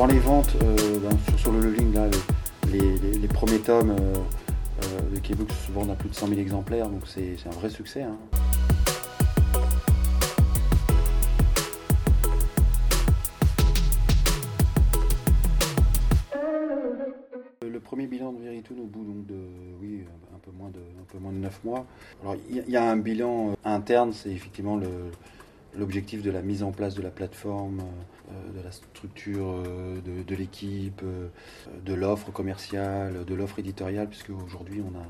Dans les ventes ben, sur, le leveling, là, les, premiers tomes de K-Books se vendent à plus de 100 000 exemplaires, donc c'est un vrai succès. Hein. Le premier bilan de Veritune au bout donc, de oui, un, peu moins de, un peu moins de 9 mois. Alors il y, a un bilan interne, c'est effectivement le, l'objectif de la mise en place de la plateforme, euh, de la structure euh, de, l'équipe, euh, de l'offre commerciale, de l'offre éditoriale, puisque aujourd'hui on a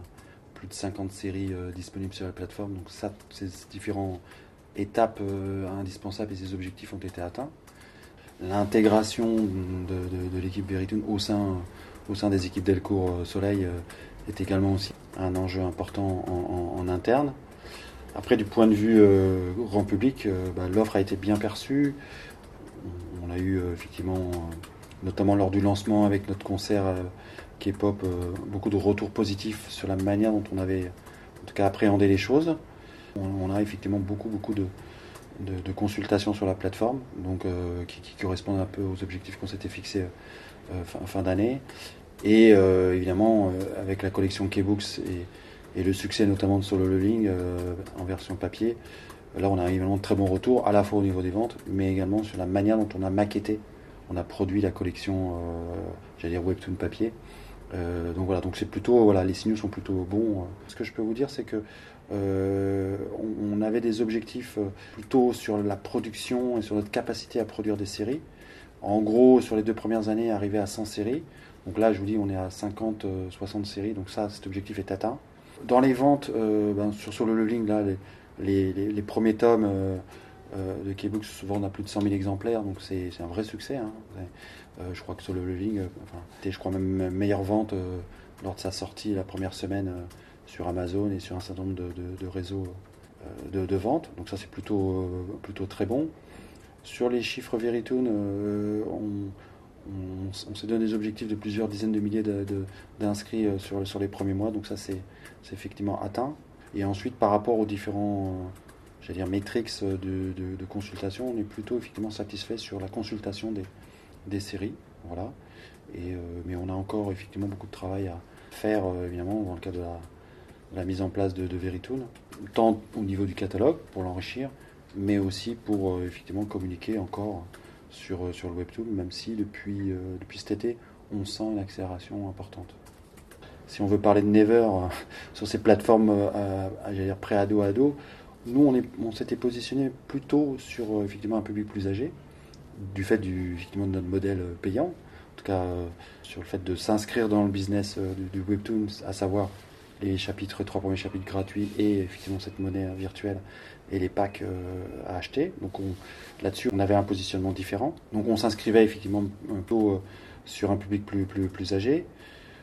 plus de 50 séries disponibles sur la plateforme. Donc ça, ces différentes étapes indispensables et ces objectifs ont été atteints. L'intégration de, l'équipe Veritune au sein, au sein des équipes Delcourt Soleil est également aussi un enjeu important en interne. Après, du point de vue euh, grand public, euh, bah, l'offre a été bien perçue. On a eu euh, effectivement, notamment lors du lancement avec notre concert K-pop, beaucoup de retours positifs sur la manière dont on avait en tout cas appréhendé les choses. On, a effectivement beaucoup, beaucoup de, consultations sur la plateforme, donc qui, correspondent un peu aux objectifs qu'on s'était fixés fin, fin d'année. Et évidemment, avec la collection K-Books et et le succès notamment de Solo Leveling euh, en version papier. Là, on a évidemment de très bons retours, à la fois au niveau des ventes, mais également sur la manière dont on a maquetté, on a produit la collection, euh, j'allais dire Webtoon papier. Euh, donc voilà, donc c'est plutôt, voilà, les signaux sont plutôt bons. Ce que je peux vous dire, c'est que on, avait des objectifs plutôt sur la production et sur notre capacité à produire des séries. En gros, sur les deux premières années, arriver à 100 séries. Donc là, je vous dis, on est à 50, 60 séries. Donc ça, cet objectif est atteint. Dans les ventes, euh, ben, sur Solo Leveling, là, les, premiers tomes euh, euh, de K-Books se vendent à plus de 100 000 exemplaires, donc c'est un vrai succès. Hein. je crois que Solo Leveling, c'était, je crois, même meilleure vente lors de sa sortie la première semaine sur Amazon et sur un certain nombre de, réseaux de, vente. Donc ça, c'est plutôt, plutôt très bon. Sur les chiffres Veritune, on on, s'est donné des objectifs de plusieurs dizaines de milliers d'inscrits euh, sur, les premiers mois, donc ça c'est effectivement atteint. Et ensuite, par rapport aux différents euh, j'allais dire, métriques euh, de, consultation, on est plutôt effectivement satisfait sur la consultation des, séries. Voilà. Mais on a encore effectivement beaucoup de travail à faire, évidemment, dans le cadre de la, mise en place de, de tant au niveau du catalogue pour l'enrichir, mais aussi pour effectivement communiquer encore sur, euh, sur le Webtoon, même si depuis, euh, depuis cet été, on sent une accélération importante. Si on veut parler de Never euh, sur ces plateformes pré-ado ado, nous on, on s'était positionné plutôt sur effectivement un public plus âgé, du fait du, effectivement, de notre modèle payant, en tout cas sur le fait de s'inscrire dans le business du, Webtoon, à savoir les chapitres, trois premiers chapitres gratuits et effectivement cette monnaie virtuelle et les packs euh, à acheter. Donc là-dessus, on avait un positionnement différent. Donc on s'inscrivait effectivement un peu euh, sur un public plus, plus, plus âgé.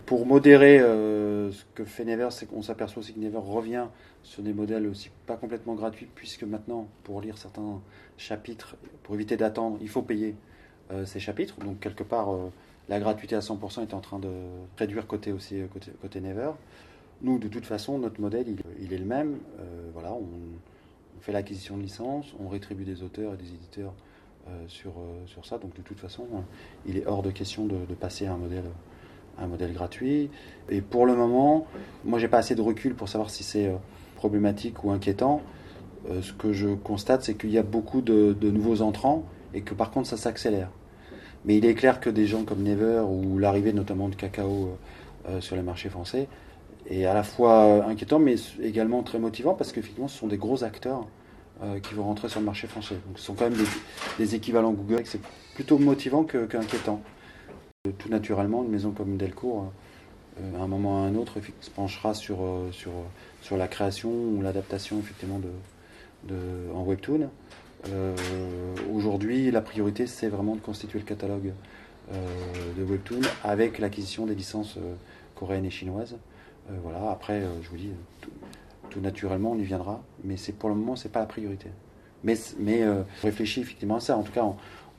Pour modérer euh, ce que fait Never, c'est qu'on s'aperçoit aussi que Never revient sur des modèles aussi pas complètement gratuits, puisque maintenant, pour lire certains chapitres, pour éviter d'attendre, il faut payer ces chapitres. Donc quelque part, la gratuité à 100% est en train de réduire côté aussi côté, côté Never. Nous, de toute façon, notre modèle, il, est le même. voilà, on, fait l'acquisition de licences, on rétribue des auteurs et des éditeurs euh, sur, euh, sur ça. Donc de toute façon, il est hors de question de, passer à un modèle, un modèle gratuit. Et pour le moment, moi j'ai pas assez de recul pour savoir si c'est euh, problématique ou inquiétant. ce que je constate, c'est qu'il y a beaucoup de, nouveaux entrants et que par contre ça s'accélère. Mais il est clair que des gens comme Never ou l'arrivée notamment de Cacao sur les marchés français et à la fois inquiétant, mais également très motivant parce qu'effectivement, ce sont des gros acteurs euh, qui vont rentrer sur le marché français. Donc, ce sont quand même des, équivalents Google. C'est plutôt motivant qu'inquiétant. Tout naturellement, une maison comme Delcourt, euh, à un moment ou à un autre, se penchera sur, euh, sur, sur la création ou l'adaptation effectivement de, de, en webtoon. Aujourd'hui, la priorité, c'est vraiment de constituer le catalogue de webtoon avec l'acquisition des licences coréennes et chinoises. Euh, voilà, après, euh, je vous dis, tout, naturellement, on y viendra, mais c'est pour le moment, c'est pas la priorité. Mais, mais euh, on réfléchit effectivement à ça. En tout cas,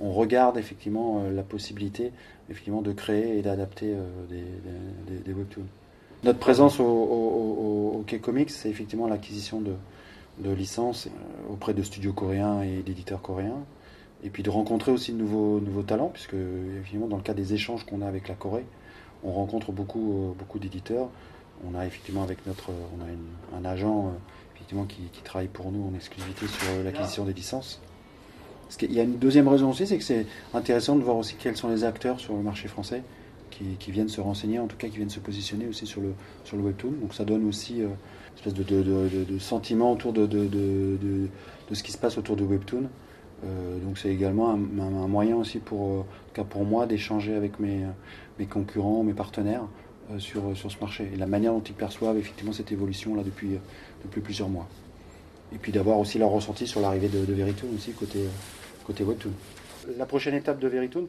on, regarde effectivement la possibilité effectivement de créer et d'adapter des, webtoons. Notre présence au, au, K-Comics, c'est effectivement l'acquisition de, de licences auprès de studios coréens et d'éditeurs coréens. et puis de rencontrer aussi de nouveaux, nouveaux talents, puisque effectivement dans le cas des échanges qu'on a avec la Corée, on rencontre beaucoup, beaucoup d'éditeurs. On a effectivement avec notre, on a un agent effectivement qui, travaille pour nous en exclusivité sur l'acquisition des licences. Qu'il y a une deuxième raison aussi, c'est que c'est intéressant de voir aussi quels sont les acteurs sur le marché français qui, viennent se renseigner, en tout cas qui viennent se positionner aussi sur le, sur le webtoon. Donc ça donne aussi euh, une espèce de, sentiment autour de, de, ce qui se passe autour de webtoon. Euh, donc c'est également un, moyen aussi pour, euh, cas pour moi d'échanger avec mes, mes concurrents, mes partenaires sur, sur ce marché et la manière dont ils perçoivent effectivement cette évolution là depuis, depuis plusieurs mois. Et puis d'avoir aussi leur ressenti sur l'arrivée de, Veritune aussi côté, côté webtoon. La prochaine étape de Veritune,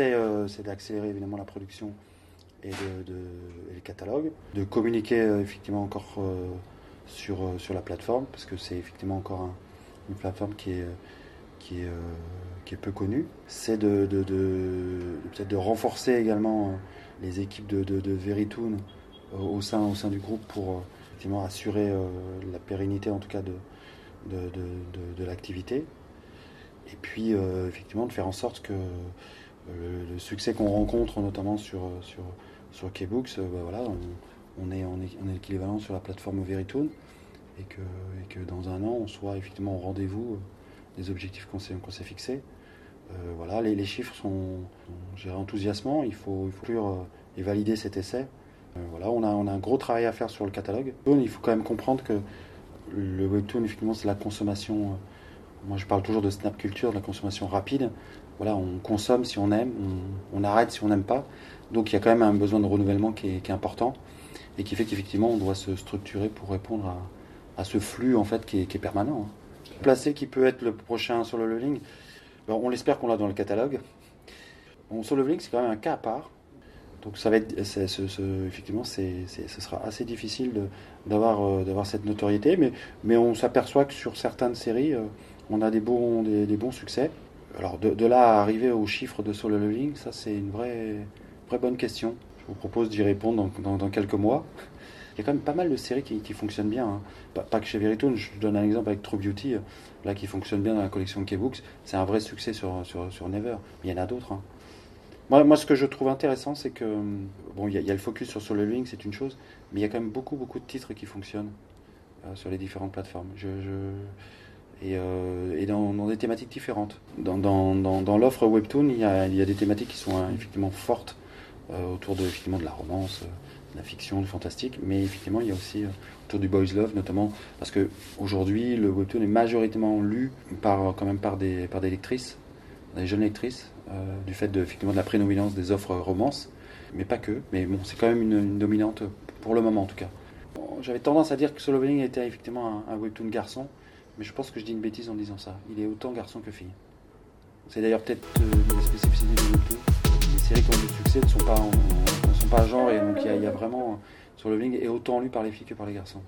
euh, c'est d'accélérer évidemment la production et, de, le catalogue, de communiquer euh, effectivement encore euh, sur, la plateforme, parce que c'est effectivement encore une plateforme qui est, qui est peu connue. C'est de, peut-être de renforcer également les équipes de, de, Veritune au, sein, au sein du groupe pour effectivement assurer la pérennité en tout cas de, de, l'activité. Et puis effectivement de faire en sorte que le, succès qu'on rencontre notamment sur, sur, sur Keybooks, euh, bah voilà, on, est, on, sur la plateforme Veritune et que, et que dans un an on soit effectivement au rendez-vous euh, des objectifs qu'on s'est fixés. Euh, voilà, les, chiffres sont, sont enthousiasmants, il faut, il faut et valider cet essai. voilà, on a, on a un gros travail à faire sur le catalogue. Il faut quand même comprendre que le webtoon, effectivement, c'est la consommation. moi, je parle toujours de snap culture, de la consommation rapide voilà, on consomme si on aime, on, arrête si on n'aime pas. Donc il y a quand même un besoin de renouvellement qui est, important et qui fait qu'effectivement on doit se structurer pour répondre à, ce flux en fait qui est, permanent. Hein. Placé qui peut être le prochain sur le leveling, on l'espère qu'on l'a dans le catalogue. Bon, leveling c'est quand même un cas à part. Donc ça va être, effectivement, ce sera assez difficile d'avoir euh, d'avoir cette notoriété, mais, on s'aperçoit que sur certaines séries, euh, on a des bons, des bons succès. Alors de, là à arriver au chiffre de solo leveling, ça c'est une vraie, vraie bonne question. Je vous propose d'y répondre dans, quelques mois. Il y a quand même pas mal de séries qui, fonctionnent bien. Pas, que chez Veritone, je donne un exemple avec True Beauty, euh, là qui fonctionne bien dans la collection K-Books. C'est un vrai succès sur, sur, Never. Mais il y en a d'autres. Hein. Moi, moi, ce que je trouve intéressant, c'est que, bon, il y, a, le focus sur solo leveling, c'est une chose, mais il y a quand même beaucoup, beaucoup de titres qui fonctionnent euh, sur les différentes plateformes. je, et, euh, et dans, des thématiques différentes. Dans, dans, dans l'offre Webtoon, il y, a, y, a, des thématiques qui sont hein, effectivement fortes euh, autour de, effectivement, de la romance, euh, la fiction, du fantastique, mais effectivement il y a aussi autour du boys love notamment parce que aujourd'hui le webtoon est majoritairement lu par quand même par des par des lectrices, des jeunes lectrices, du fait de effectivement de la prédominance des offres romance, mais pas que. Mais bon, c'est quand même une, dominante pour le moment en tout cas. J'avais tendance à dire que Solo Leveling était effectivement un, webtoon garçon. Mais je pense que je dis une bêtise en disant ça. Il est autant garçon que fille. C'est d'ailleurs peut-être euh, la spécificité de YouTube. Les séries qui ont du succès ne sont pas, en, pas genre et donc il y, a vraiment sur le bling est autant lu par les filles que par les garçons.